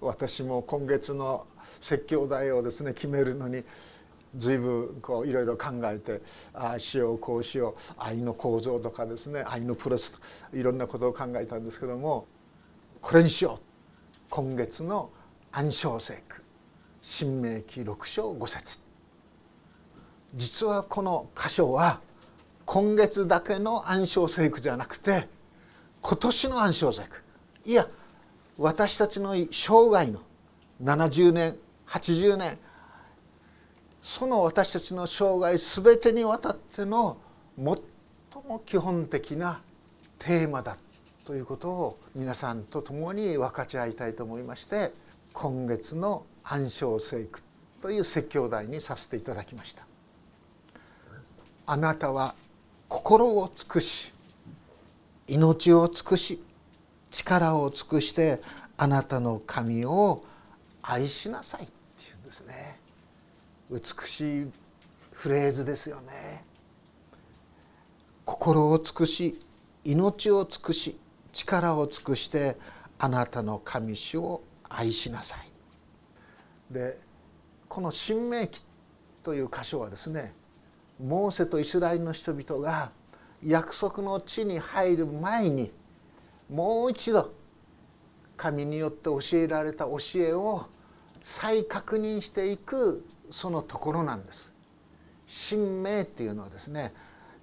私も今月の説教題をですね決めるのに随分こういろいろ考えてああしようこうしよう愛の構造とかですね愛のプロセスいろんなことを考えたんですけどもこれにしよう。今月の暗唱聖句。新明記六章五節。実はこの箇所は今月だけの暗唱聖句じゃなくて今年の暗唱聖句。いや私たちの生涯の70年80年その私たちの生涯全てにわたっての最も基本的なテーマだということを皆さんと共に分かち合いたいと思いまして今月の暗唱聖句という説教題にさせていただきました。あなたは心を尽くし命を尽くし力を尽くしてあなたの神を愛しなさいっていうんですね。美しいフレーズですよね。心を尽くし命を尽くし力を尽くしてあなたの神主を愛しなさい。でこの「新明記」という箇所はですねモーセとイスラエルの人々が約束の地に入る前にもう一度神によって教えられた教えを再確認していくそのところなんです。神明っていうのはですね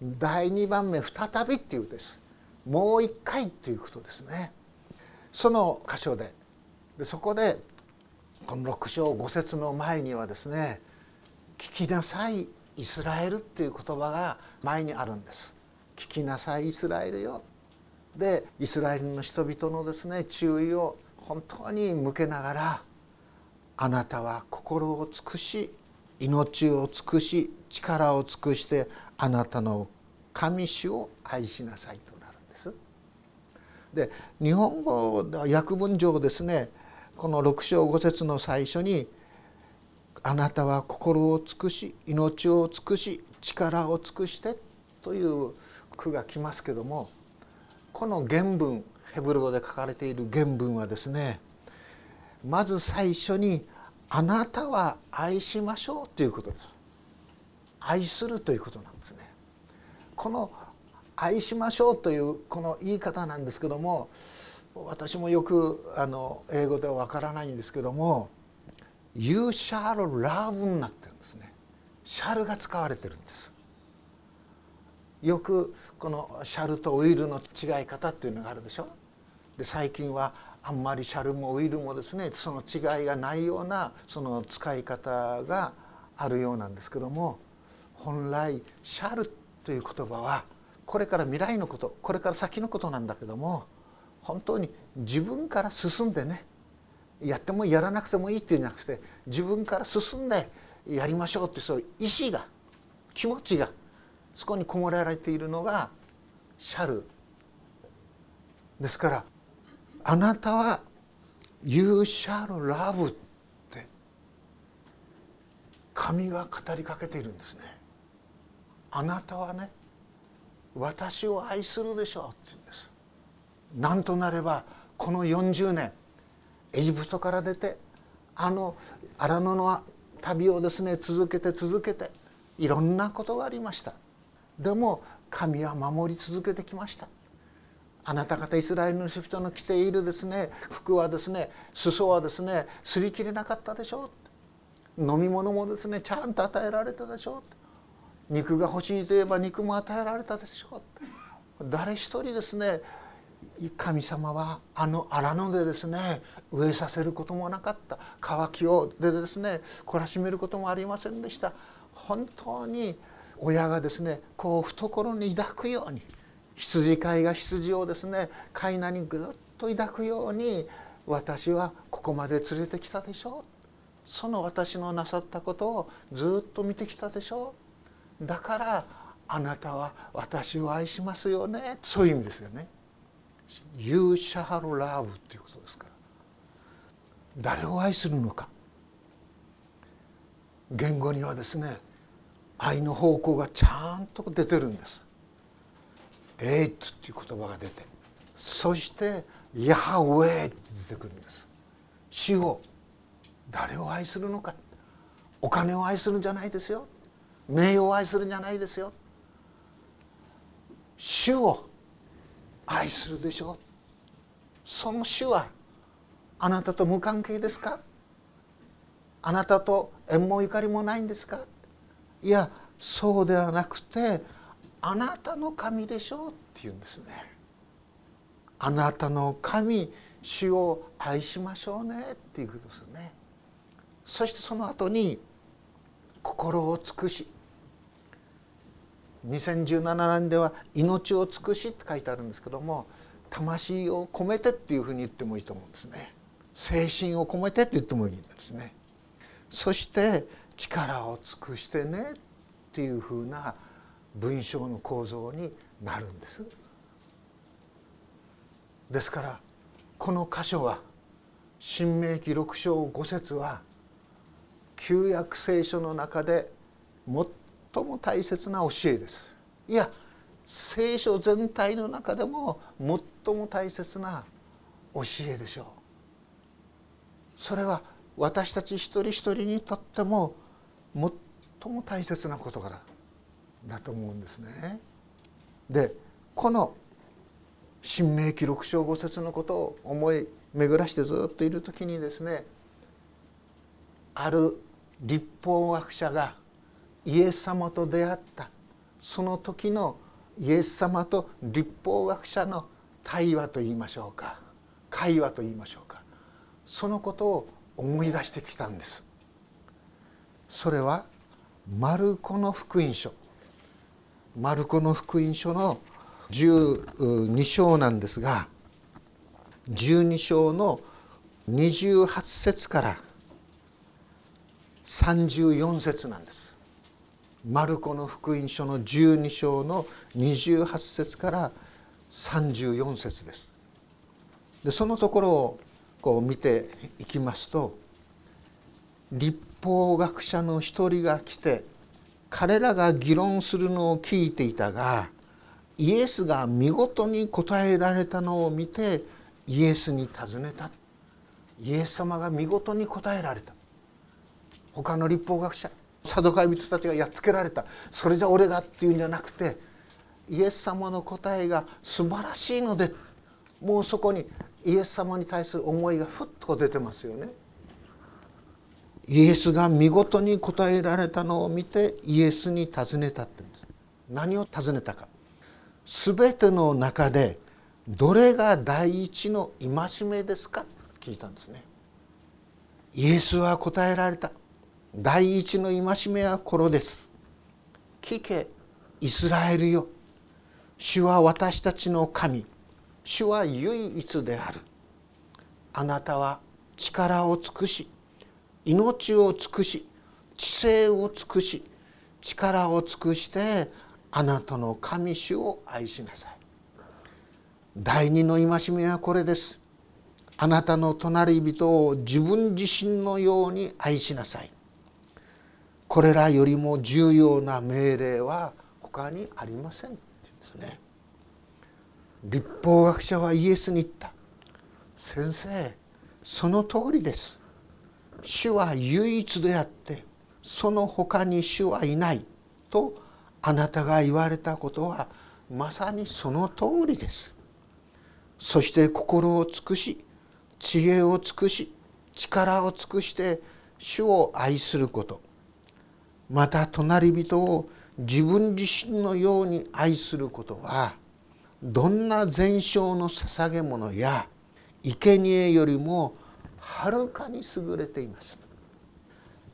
第2番目再びっていうですもう一回っていうことですね。その箇所ででそこでこの6章5節の前にはですね「聞きなさいイスラエル」っていう言葉が前にあるんです。聞きなさいイスラエルよ。でイスラエルの人々のですね注意を本当に向けながらあなたは心を尽くし命を尽くし力を尽くしてあなたの神主を愛しなさいとなるんです。で日本語訳文上ですねこの6章5節の最初に「あなたは心を尽くし命を尽くし力を尽くして」という句が来ますけどもこの原文ヘブル語で書かれている原文はですねまず最初に「あなたは愛しましょう」ということです。愛するということなんですね。この愛しましょうというこの言い方なんですけども私もよくあの英語ではわからないんですけども「You shall love」になってるんですね。シャルが使われてるんです。よくこのシャルとオイルの違い方っていうのがあるでしょ？で最近はあんまりシャルもオイルもですねその違いがないようなその使い方があるようなんですけども本来シャルという言葉はこれから未来のことこれから先のことなんだけども本当に自分から進んでねやってもやらなくてもいいっていうんじゃなくて自分から進んでやりましょうってそういう意志が気持ちがそこにこもられているのがシャルですからあなたは「You shall love」って神が語りかけているんですね。あなたはね私を愛するでしょうって言うんです。なんとなればこの40年エジプトから出てあの荒野の旅をですね続けて続けていろんなことがありました。でも神は守り続けてきました。あなた方イスラエルの人の着ているですね服はですね裾はですね擦り切れなかったでしょう。飲み物もですねちゃんと与えられたでしょう。肉が欲しいといえば肉も与えられたでしょう。誰一人ですね神様はあの荒野でですね植えさせることもなかった。乾きをでですね懲らしめることもありませんでした。本当に親がですねこう懐に抱くように羊飼いが羊をですね飼いなにぐっと抱くように私はここまで連れてきたでしょう。その私のなさったことをずっと見てきたでしょう。だからあなたは私を愛しますよね。そういう意味ですよね。You shall love ということですから。誰を愛するのか。言語にはですね愛の方向がちゃんと出てるんです「エイツ」っていう言葉が出てそして「ヤハウェイ」って出てくるんです。主を誰を愛するのか。お金を愛するんじゃないですよ。名誉を愛するんじゃないですよ。主を愛するでしょ。うその主はあなたと無関係ですか。あなたと縁もゆかりもないんですか。いやそうではなくてあなたの神でしょうって言うんですね。あなたの神主を愛しましょうねっていうことですね。そしてその後に心を尽くし2017年では命を尽くしって書いてあるんですけども魂を込めてっていうふうに言ってもいいと思うんですね。精神を込めてって言ってもいいですね。そして力を尽くしてねっていうふうな文章の構造になるんです。ですからこの箇所は「新明記6章5節は旧約聖書の中で最も大切な教えです。いや聖書全体の中でも最も大切な教えでしょう。それは私たち一人一人にとっても最も大切な事柄だと思うんですね。でこの「新明記録章五節のことを思い巡らしてずっといる時にですねある立法学者がイエス様と出会った。その時のイエス様と立法学者の対話と言いましょうか。会話と言いましょうか。そのことを思い出してきたんです。それはマルコの福音書マルコの福音書の12章なんですが12章の28節から34節なんです。マルコの福音書の12章の28節から34節です。でそのところをこう見ていきますと立法学者の一人が来て彼らが議論するのを聞いていたがイエスが見事に答えられたのを見てイエスに尋ねた。イエス様が見事に答えられた。他の立法学者サドカイ人たちがやっつけられた。それじゃ俺がっていうんじゃなくてイエス様の答えが素晴らしいのでもうそこにイエス様に対する思いがふっと出てますよね。イエスが見事に答えられたのを見てイエスに尋ねたって言うんです。何を尋ねたか。全ての中でどれが第一の戒めですか？聞いたんですね。イエスは答えられた。第一の戒めはこれです。聞けイスラエルよ。主は私たちの神。主は唯一である。あなたは力を尽くし命を尽くし知性を尽くし力を尽くしてあなたの神主を愛しなさい。第二の戒めはこれです。あなたの隣人を自分自身のように愛しなさい。これらよりも重要な命令は他にありませんって言うんですね。立法学者はイエスに言った。先生その通りです。主は唯一であってその他に主はいないとあなたが言われたことはまさにその通りです。そして心を尽くし知恵を尽くし力を尽くして主を愛すること。また隣人を自分自身のように愛することはどんな全焼の捧げ物や生贄よりもはるかに優れています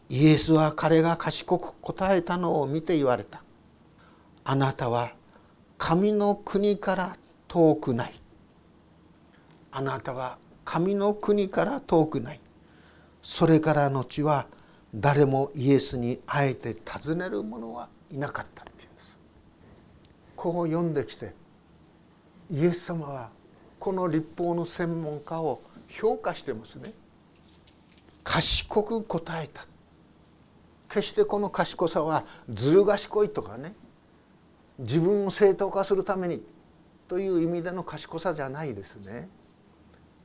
イエスは彼が賢く答えたのを見て言われた。あなたは神の国から遠くない。あなたは神の国から遠くない。それから後は誰もイエスにあえて尋ねる者はいなかったっていうんです。こう読んできてイエス様はこの立法の専門家を評価してますね。賢く答えた。決してこの賢さはずる賢いとかね。自分を正当化するためにという意味での賢さじゃないですね。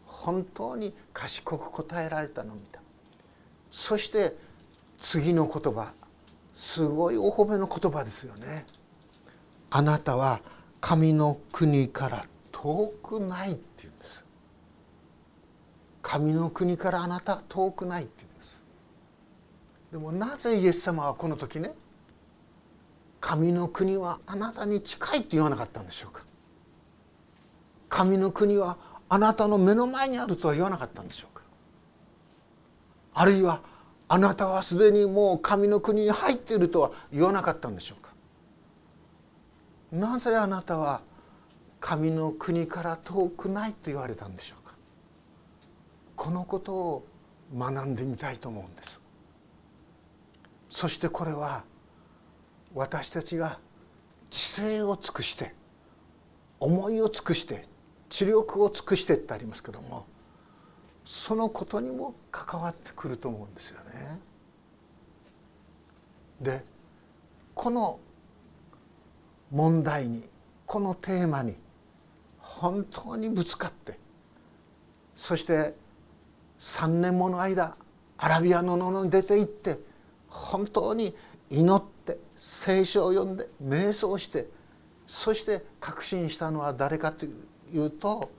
本当に賢く答えられたのを見た。そして次の言葉すごいお褒めの言葉ですよね。あなたは神の国から遠くない神の国からあなたは遠くないって言うんです。でもなぜイエス様はこの時ね神の国はあなたに近いって言わなかったんでしょうか。神の国はあなたの目の前にあるとは言わなかったんでしょうか。あるいはあなたはすでにもう神の国に入っているとは言わなかったんでしょうか。なぜあなたは神の国から遠くないと言われたんでしょうか。このことを学んでみたいと思うんですそしてこれは私たちが知性を尽くして思いを尽くして知力を尽くしてってありますけどもそのことにも関わってくると思うんですよね。でこの問題にこのテーマに本当にぶつかってそして3年もの間アラビアの野に出て行って本当に祈って聖書を読んで瞑想してそして確信したのは誰かというと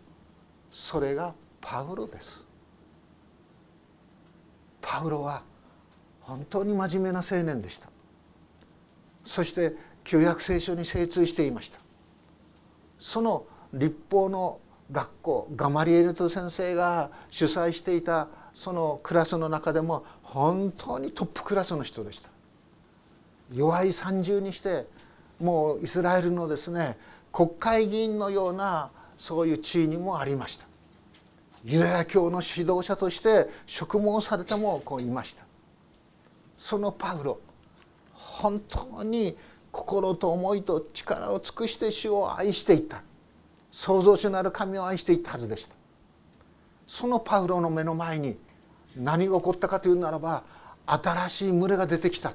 それがパウロです。パウロは本当に真面目な青年でしたそして旧約聖書に精通していましたその立法の学校ガマリエルト先生が主催していたそのクラスの中でも本当にトップクラスの人でした。弱い30にしてもうイスラエルのですね国会議員のようなそういう地位にもありました。ユダヤ教の指導者として職務をされてもこういました。そのパウロ本当に心と思いと力を尽くして主を愛していった。創造主なる神を愛していたはずでした。そのパウロの目の前に何が起こったかというならば新しい群れが出てきた。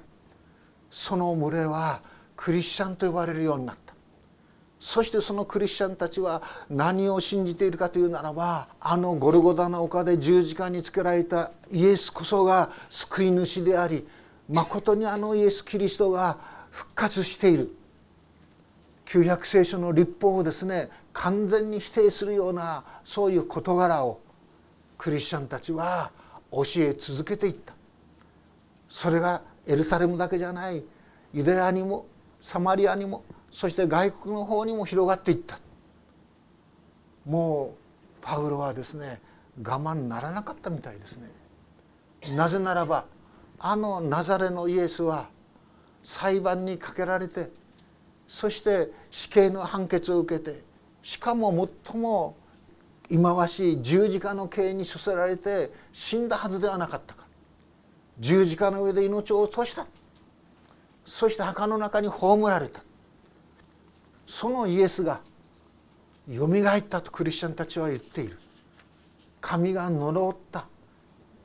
その群れはクリスチャンと呼ばれるようになった。そしてそのクリスチャンたちは何を信じているかというならばあのゴルゴダの丘で十字架につけられたイエスこそが救い主でありまことにあのイエス・キリストが復活している。旧約聖書の立法をですね完全に否定するようなそういう事柄をクリスチャンたちは教え続けていった。それがエルサレムだけじゃないユダヤにもサマリアにもそして外国の方にも広がっていった。もうパウロはですね我慢ならなかったみたいですね。なぜならばあのナザレのイエスは裁判にかけられてそして死刑の判決を受けてしかも最も忌まわしい十字架の刑に処せられて死んだはずではなかったか。十字架の上で命を落とした。そして墓の中に葬られた。そのイエスがよみがえったとクリスチャンたちは言っている。神が呪った。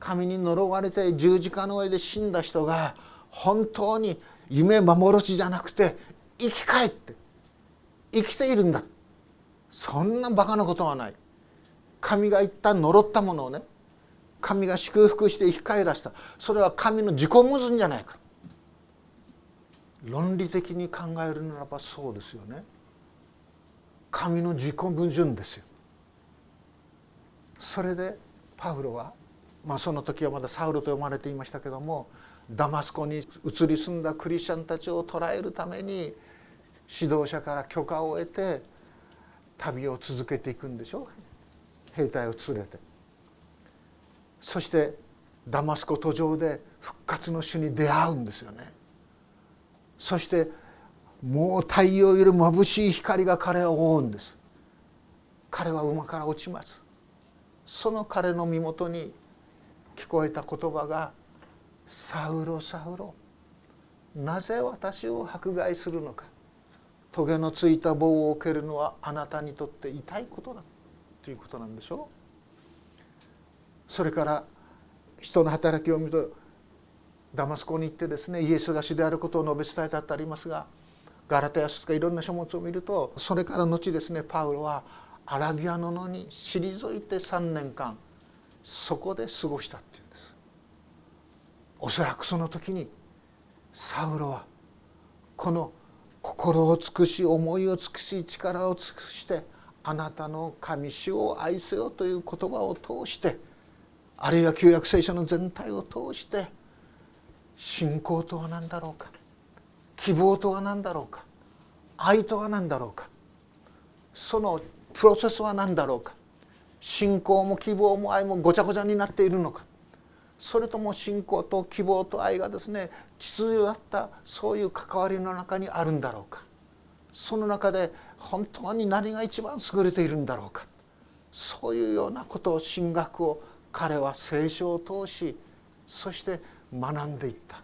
神に呪われて十字架の上で死んだ人が本当に夢幻じゃなくて生き返って生きているんだ。そんなバカなことはない。神が一旦呪ったものをね神が祝福して生き返らせた。それは神の自己矛盾じゃないか。論理的に考えるならばそうですよね。神の自己矛盾ですよ。それでパウロはまあその時はまだサウルと呼ばれていましたけどもダマスコに移り住んだクリスチャンたちを捕らえるために指導者から許可を得て旅を続けていくんでしょ？兵隊を連れて。そしてダマスコ途上で復活の主に出会うんですよね。そしてもう太陽より眩しい光が彼を覆うんです。彼は馬から落ちます。その彼の身元に聞こえた言葉が「サウロサウロなぜ私を迫害するのか？トゲのついた棒を受けるのはあなたにとって痛いことだ」ということなんでしょうそれから人の働きを見るとダマスコに行ってですねイエスが主であることを述べ伝えたってありますがガラテヤスとかいろんな書物を見るとそれから後ですねパウロはアラビアの野に退いて3年間そこで過ごしたっていうんです。おそらくその時にサウロはこの心を尽くし思いを尽くし力を尽くしてあなたの神主を愛せよという言葉を通してあるいは旧約聖書の全体を通して信仰とは何だろうか希望とは何だろうか愛とは何だろうかそのプロセスは何だろうか信仰も希望も愛もごちゃごちゃになっているのかそれとも信仰と希望と愛がですね秩序だったそういう関わりの中にあるんだろうか。その中で本当に何が一番優れているんだろうか。そういうようなことを神学を彼は聖書を通しそして学んでいった。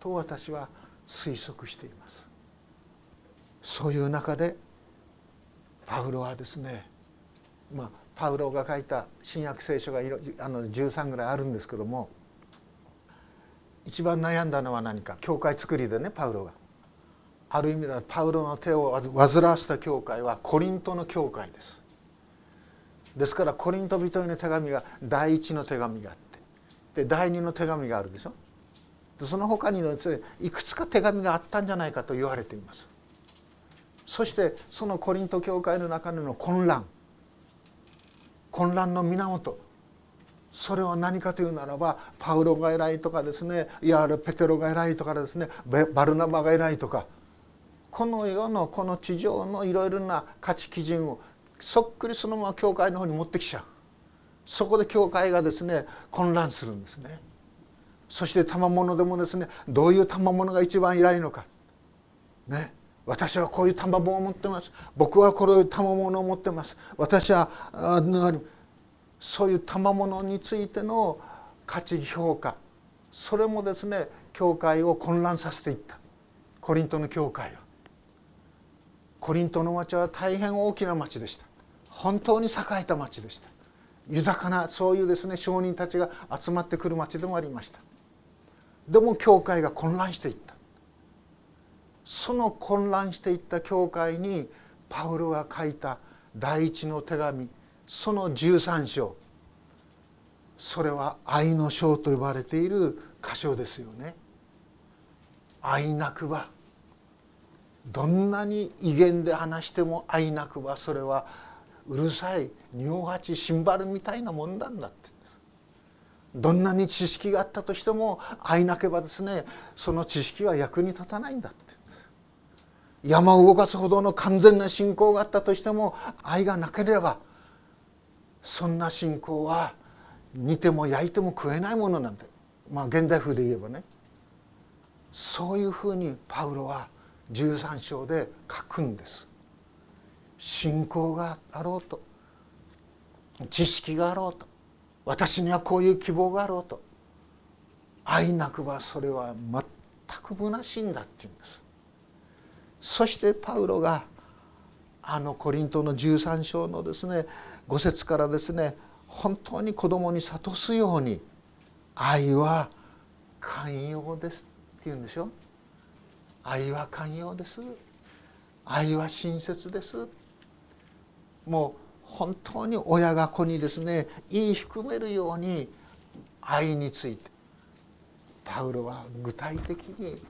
と私は推測しています。そういう中でパウロはですねまあパウロが書いた新約聖書があの13ぐらいあるんですけども一番悩んだのは何か？教会作りでねパウロが。ある意味ではパウロの手を煩わせた教会はコリントの教会です。ですからコリント人への手紙が第一の手紙があってで第二の手紙があるでしょ？でその他にですねいくつか手紙があったんじゃないかと言われています。そしてそのコリント教会の中での混乱。混乱の源。それは何かというならばパウロが偉いとかですねいやペテロが偉いとかですねバルナバが偉いとかこの世のこの地上のいろいろな価値基準をそっくりそのまま教会の方に持ってきちゃう。そこで教会がですね混乱するんですね。そして賜物でもですねどういう賜物が一番偉いのか。ね。私はこういう賜物を持ってます。僕はこういう賜物を持ってます。私はそういう賜物についての価値評価。それもですね教会を混乱させていった。コリントの教会は。コリントの町は大変大きな町でした。本当に栄えた町でした。豊かなそういうですね商人たちが集まってくる町でもありました。でも教会が混乱していった。その混乱していった教会にパウロが書いた第一の手紙その13章。それは愛の章と呼ばれている箇所ですよね。愛なくば。どんなに威厳で話しても愛なくばそれはうるさい仁王八シンバルみたいなもんなんだって。どんなに知識があったとしても愛なけばですねその知識は役に立たないんだって。山を動かすほどの完全な信仰があったとしても愛がなければそんな信仰は煮ても焼いても食えないものなんて。まあ現代風で言えばね。そういうふうにパウロは13章で書くんです。信仰があろうと。知識があろうと。私にはこういう希望があろうと。愛なくばそれは全く虚しいんだって言うんです。そしてパウロがあのコリントの13章のですね5節からですね本当に子供に諭すように愛は寛容ですって言うんでしょ？愛は寛容です。愛は親切です。もう本当に親が子にですね言い含めるように愛についてパウロは具体的に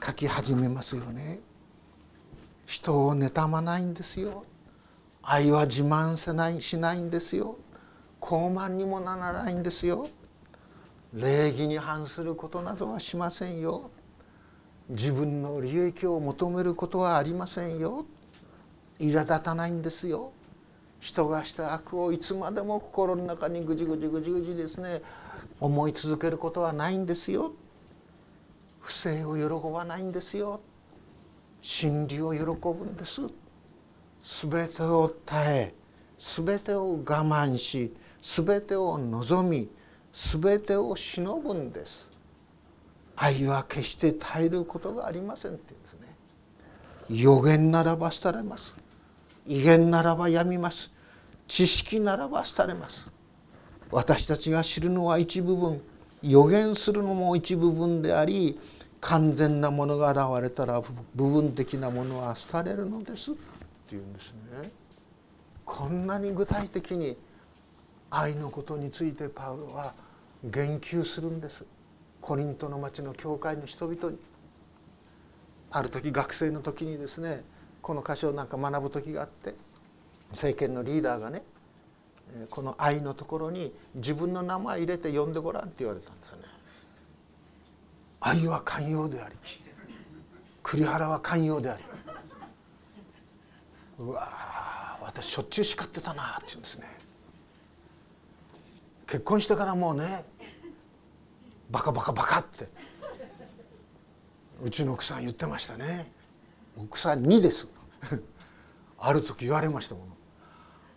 書き始めますよね。人を妬まないんですよ。愛は自慢せないしないんですよ。傲慢にもならないんですよ。礼儀に反することなどはしませんよ。自分の利益を求めることはありませんよ。苛立たないんですよ。人がした悪をいつまでも心の中にぐじぐじぐじぐじですね思い続けることはないんですよ不正を喜ばないんですよ真理を喜ぶんです。全てを耐え全てを我慢し全てを望み全てを忍ぶんです。愛は決して耐えることがありませんって言うんですね。予言ならば廃れます。威厳ならばやみます。知識ならば廃れます。私たちが知るのは一部分。予言するのも一部分であり完全なものが現れたら部分的なものは廃れるのですっていうんですね。こんなに具体的に愛のことについてパウロは言及するんですコリントの町の教会の人々にある時学生の時にですねこの箇所をなんか学ぶ時があって政権のリーダーがねこの愛のところに自分の名前入れて呼んでごらんって言われたんですよね。愛は寛容であり栗原は寛容でありうわ私しょっちゅう叱ってたなって言うんですね。結婚してからもうねバカバカバカってうちの奥さん言ってましたね。奥さんにです。ある時言われましたもの。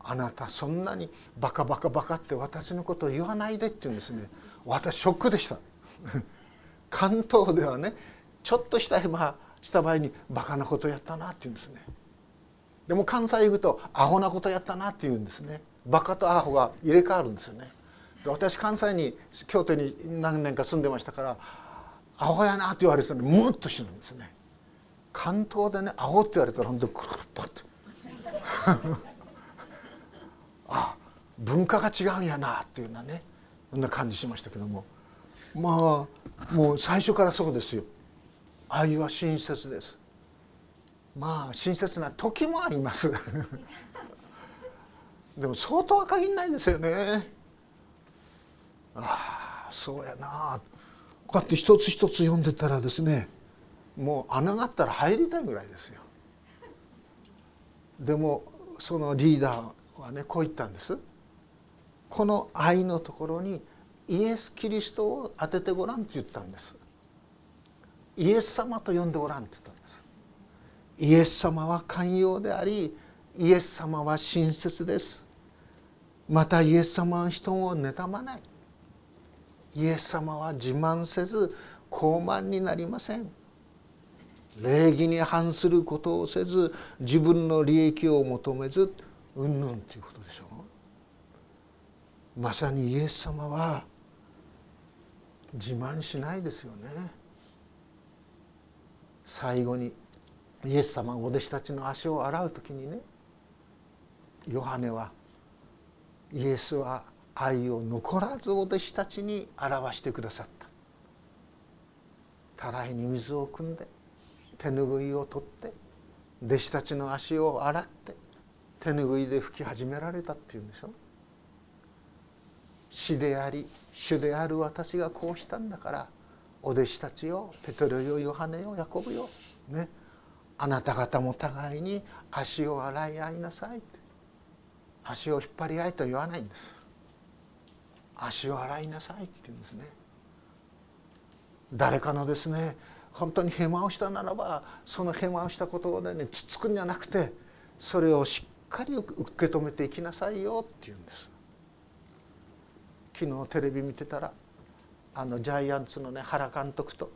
あなたそんなにバカバカバカって私のことを言わないでって言うんですね。私ショックでした。関東ではねちょっとしたました場合にバカなことやったなって言うんですね。でも関西行くとアホなことやったなって言うんですね。バカとアホが入れ替わるんですよね。で私関西に京都に何年か住んでましたからアホやなって言われてたのにムッとしてるんですね。関東でねアホって言われたら本当にクルッパッて あ文化が違うんやなっていうようなねそんな感じしましたけども。まあもう最初からそうですよ。愛は親切です。まあ親切な時もあります。でも相当は限らないですよね。ああそうやな。こうやって一つ一つ読んでたらですねもう穴があったら入りたいぐらいですよ。でもそのリーダーはねこう言ったんです。この愛のところにイエス・キリストを当ててごらんって言ったんです。イエス様と呼んでごらんって言ったんです。イエス様は寛容でありイエス様は親切です。またイエス様は人を妬まない。イエス様は自慢せず高慢になりません。礼儀に反することをせず自分の利益を求めずうんぬんということでしょ。うまさにイエス様は自慢しないですよね。最後にイエス様がお弟子たちの足を洗う時にねヨハネはイエスは愛を残らずお弟子たちに表してくださった。たらいに水を汲んで手ぬぐいを取って弟子たちの足を洗って手ぬぐいで拭き始められたっていうんでしょ。死であり主である私がこうしたんだからお弟子たちよペトロよヨハネよヤコブよねあなた方も互いに足を洗い合いなさい足を引っ張り合いと言わないんです。足を洗いなさいって言うんですね。誰かのですね本当にヘマをしたならばそのヘマをしたことでねつっつくんじゃなくてそれをしっかり受け止めていきなさいよって言うんです。昨日テレビ見てたらあのジャイアンツのね原監督と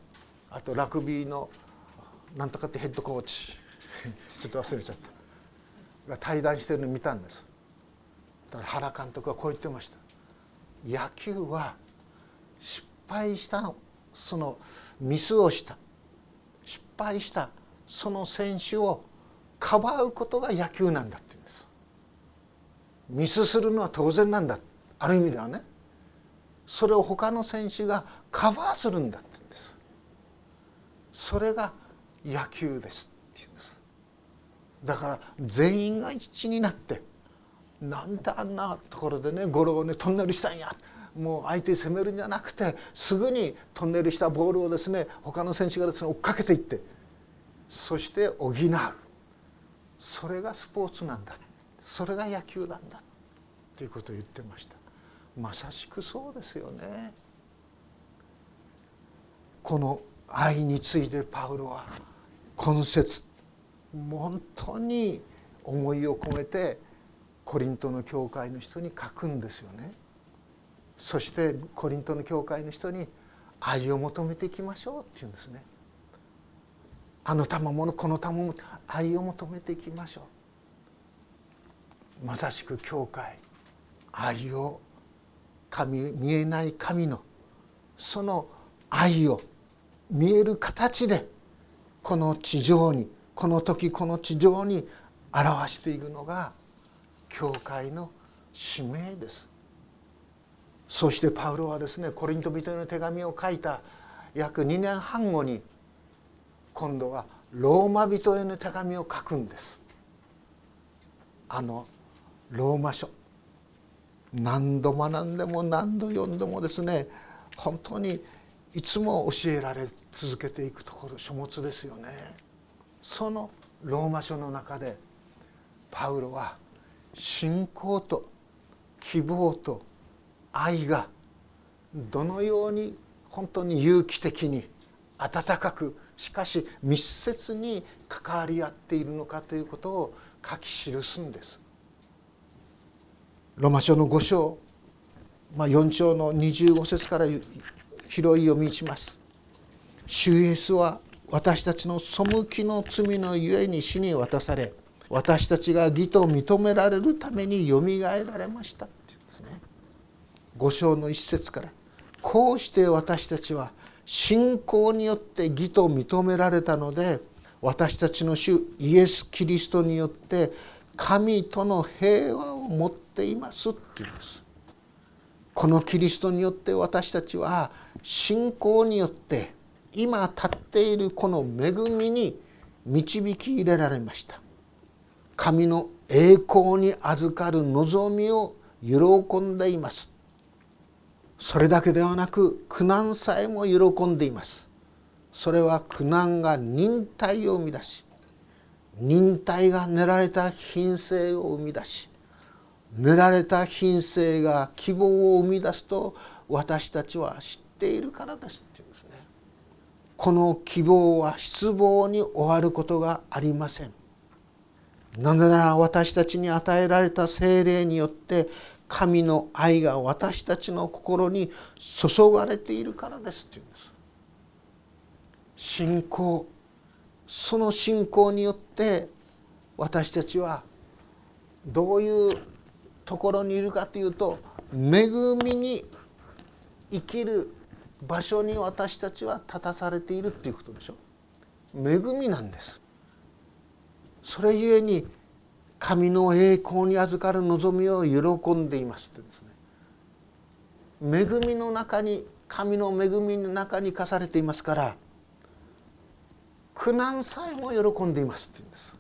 あとラグビーのなんとかってヘッドコーチ。ちょっと忘れちゃった。が対談してるの見たんです。だから原監督はこう言ってました。野球は失敗したそのミスをした。失敗した。その選手をかばうことが野球なんだって言うんです。ミスするのは当然なんだ。ある意味ではね。それを他の選手がカバーするんだって言うんです。それが野球ですって言うんです。だから全員が一致になってなんであんなところでねゴロをねトンネルしたんや。もう相手攻めるんじゃなくてすぐにトンネルしたボールをですね他の選手がですね追っかけていってそして補う。それがスポーツなんだ。それが野球なんだ。ということを言ってました。まさしくそうですよねこの愛についてパウロは今節本当に思いを込めてコリントの教会の人に書くんですよね。そしてコリントの教会の人に愛を求めていきましょうっていうんですね。あの賜物この賜物愛を求めていきましょう。まさしく教会愛を神見えない神のその愛を見える形でこの地上にこの時この地上に表していくのが教会の使命です。そしてパウロはですねコリント人への手紙を書いた約2年半後に今度はローマ人への手紙を書くんです。あのローマ書。何度学んでも何度読んでもですね本当にいつも教えられ続けていくところ書物ですよね。そのローマ書の中でパウロは信仰と希望と愛がどのように本当に有機的に温かくしかし密接に関わり合っているのかということを書き記すんです。ロマ書の5章、まあ、4章の25節から広い読みします。主イエスは私たちの背きの罪のゆえに死に渡され私たちが義と認められるためによみがえられましたっていうんですね。5章の一節からこうして私たちは信仰によって義と認められたので私たちの主イエス・キリストによって神との平和を持ってていますっていうんです。このキリストによって私たちは信仰によって今立っているこの恵みに導き入れられました。神の栄光に預かる望みを喜んでいます。それだけではなく苦難さえも喜んでいます。それは苦難が忍耐を生み出し忍耐が練られた品性を生み出し練られた品性が希望を生み出すと私たちは知っているからですっていうんですね。この希望は失望に終わることがありません。なぜなら私たちに与えられた精霊によって神の愛が私たちの心に注がれているからですっていうんです。信仰その信仰によって私たちはどういうところにいるかというと恵みに生きる場所に私たちは立たされているっていうことでしょ。恵みなんです。それゆえに神の栄光に預かる望みを喜んでいますってですね。恵みの中に神の恵みの中に課されていますから苦難さえも喜んでいますって言うんです。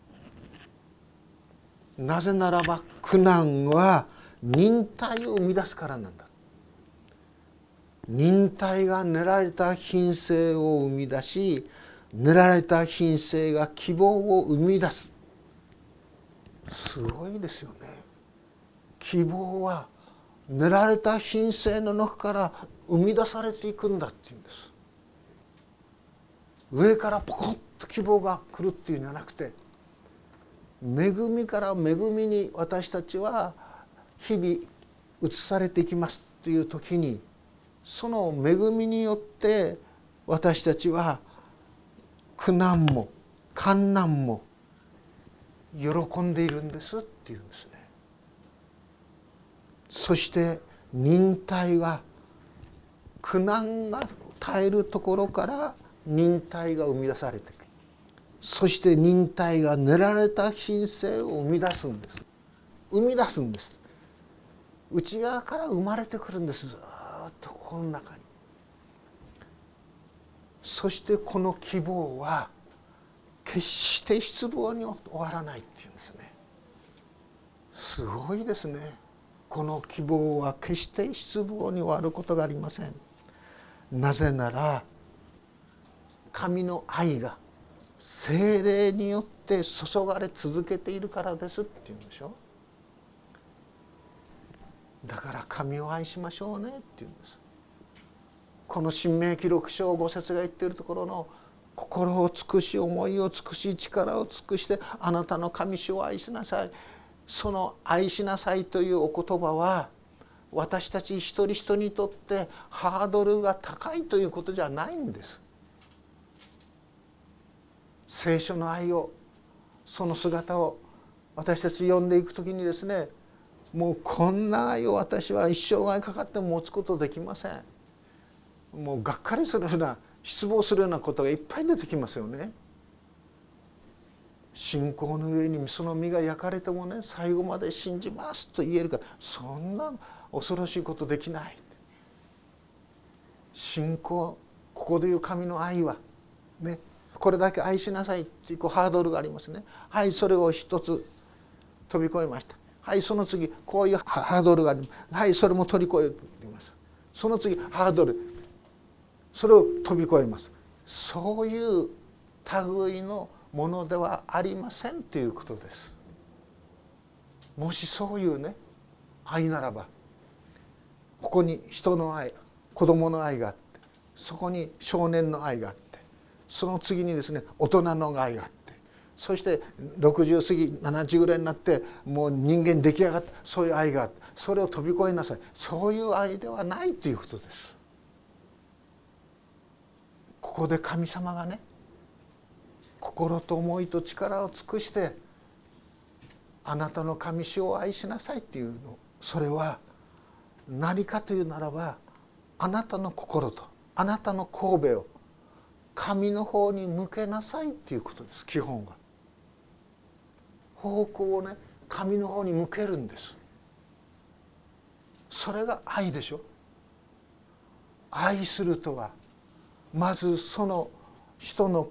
なぜならば苦難は忍耐を生み出すからなんだ。忍耐が練られた品性を生み出し練られた品性が希望を生み出す。すごいですよね。希望は練られた品性の中から生み出されていくんだっていうんです。上からポコッと希望が来るっていうんじゃなくて恵みから恵みに私たちは日々移されていきますという時にその恵みによって私たちは苦難も艱難も喜んでいるんですっていうんですね。そして忍耐は苦難が耐えるところから忍耐が生み出されていくそして忍耐が練られた品性を生み出すんです。生み出すんです。内側から生まれてくるんです。ずっとこの中に。そしてこの希望は決して失望に終わらないっていうんですね。すごいですね。この希望は決して失望に終わることがありません。なぜなら神の愛が精霊によって注がれ続けているからですっていうんでしょ？だから神を愛しましょうねっていうんです。この新明記録書五節が言っているところの心を尽くし思いを尽くし力を尽くしてあなたの神主を愛しなさい。その愛しなさいというお言葉は私たち一人一人にとってハードルが高いということじゃないんです。聖書の愛をその姿を私たち読んでいく時にですねもうこんな愛を私は一生涯かかって持つことできません。もうがっかりするような失望するようなことがいっぱい出てきますよね。信仰の上にその身が焼かれてもね最後まで信じますと言えるかそんな恐ろしいことできない。信仰ここでいう神の愛はねこれだけ愛しなさいっていうハードルがありますね。はいそれを一つ飛び越えました。はいその次こういうハードルがあります。はいそれも取り越えます。その次ハードル。それを飛び越えます。そういう類のものではありませんということです。もしそういうね愛ならばここに人の愛子供の愛があってそこに少年の愛があってその次にですね大人の愛があってそして60過ぎ70ぐらいになってもう人間出来上がったそういう愛があってそれを飛び越えなさいそういう愛ではないということです。ここで神様がね心と思いと力を尽くしてあなたの神主を愛しなさいっていうのそれは何かというならばあなたの心とあなたの神戸を神の方に向けなさいっていうことです基本は。方向をね神の方に向けるんです。それが愛でしょ。愛するとはまずその人の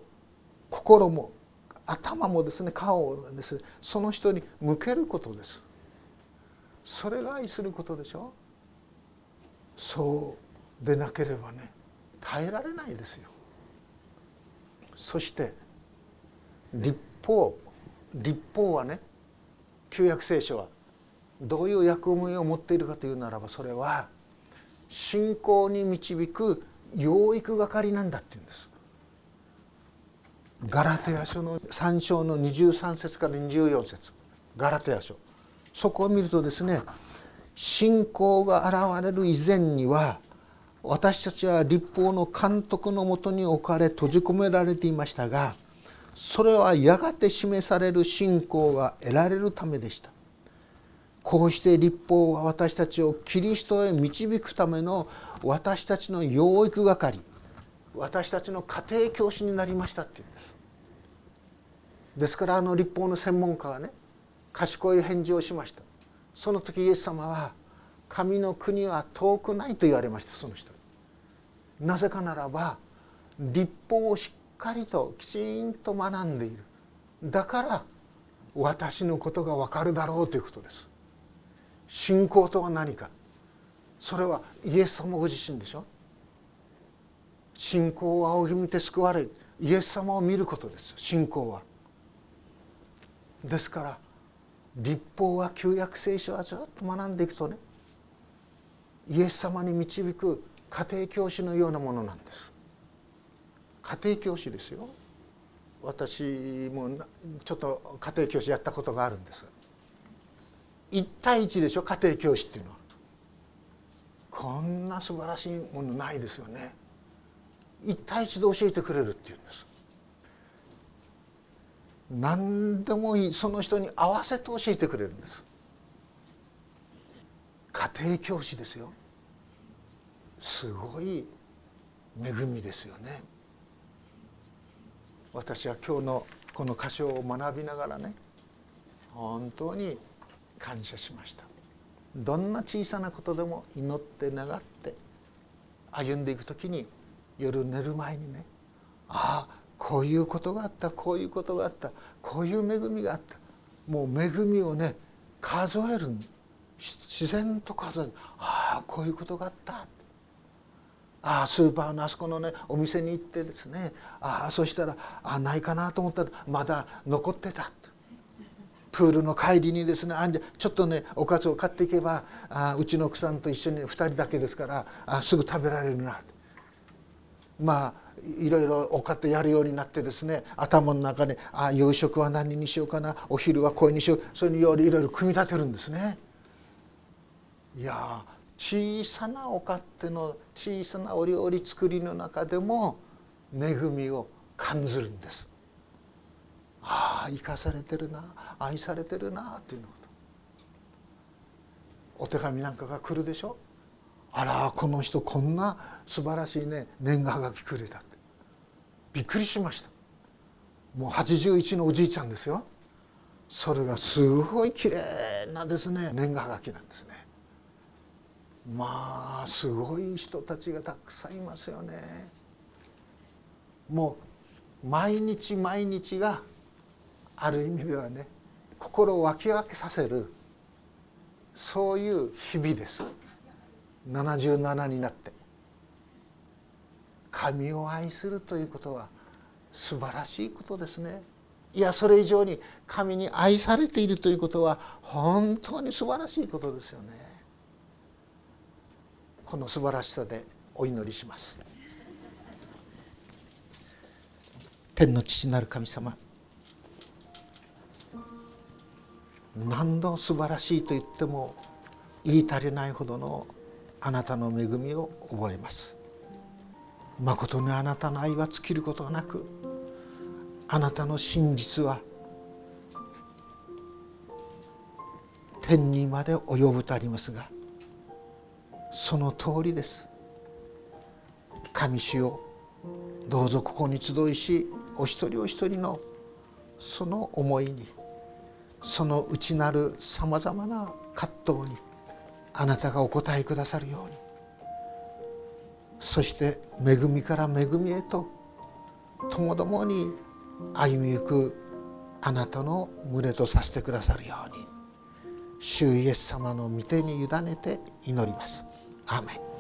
心も頭もですね顔をですねその人に向けることですそれが愛することでしょそうでなければね耐えられないですよそして立法立法はね旧約聖書はどういう役目を持っているかというならばそれは信仰に導く養育係なんだっていうんです。ガラテヤ書の3章の23節から24節。ガラテヤ書。そこを見るとですね信仰が現れる以前には私たちは立法の監督のもとに置かれ閉じ込められていましたがそれはやがて示される信仰が得られるためでした。こうして立法は私たちをキリストへ導くための私たちの養育係私たちの家庭教師になりましたっていうんです。ですからあの立法の専門家がね賢い返事をしました。その時イエス様は「神の国は遠くない」と言われましたその人。なぜかならば立法をしっかりときちんと学んでいる。だから私のことがわかるだろうということです。信仰とは何か。それはイエス様ご自身でしょ。信仰を仰ぎ見て救われイエス様を見ることです。信仰は。ですから立法は旧約聖書はずっと学んでいくとねイエス様に導く家庭教師のようなものなんです。家庭教師ですよ。私もちょっと家庭教師やったことがあるんです。一対一でしょ？家庭教師っていうのは。こんな素晴らしいものないですよね。一対一で教えてくれるっていうんです。何でもいい。その人に合わせて教えてくれるんです。家庭教師ですよ。すごい恵みですよね。私は今日のこの箇所を学びながらね本当に感謝しました。どんな小さなことでも祈って願って歩んでいく時に夜寝る前にねああこういうことがあったこういうことがあったこういう恵みがあった。もう恵みをね数える自然と数える。ああこういうことがあった。ああスーパーのあそこのねお店に行ってですねああそしたらあないかなと思ったらまだ残ってたプールの帰りにですねあんじゃちょっとねおかずを買っていけばあうちの奥さんと一緒に2人だけですからあすぐ食べられるなまあいろいろおかってやるようになってですね頭の中であ夕食は何にしようかなお昼はこうにしようそういうようにいろいろ組み立てるんですね。いや小さなお勝手の小さなお料理作りの中でも恵みを感じるんです。ああ生かされてるな愛されてるなっていうこと。お手紙なんかが来るでしょ？あらこの人こんな素晴らしいね年賀はがきくれたって。びっくりしました。もう81のおじいちゃんですよ。それがすごい綺麗なですね年賀はがきなんですね。まあすごい人たちがたくさんいますよね。もう毎日毎日がある意味ではね心を湧き分けさせるそういう日々です。77になって。神を愛するということは素晴らしいことですね。いやそれ以上に神に愛されているということは本当に素晴らしいことですよね。この素晴らしさでお祈りします。天の父なる神様何度素晴らしいと言っても言い足りないほどのあなたの恵みを覚えます。まことにあなたの愛は尽きることがなくあなたの真実は天にまで及ぶとありますがその通りです神主よどうぞここに集いしお一人お一人のその思いにその内なるさまざまな葛藤にあなたがお答えくださるようにそして恵みから恵みへとともどもに歩みゆくあなたの群れとさせてくださるように主イエス様の御手に委ねて祈ります。アーメン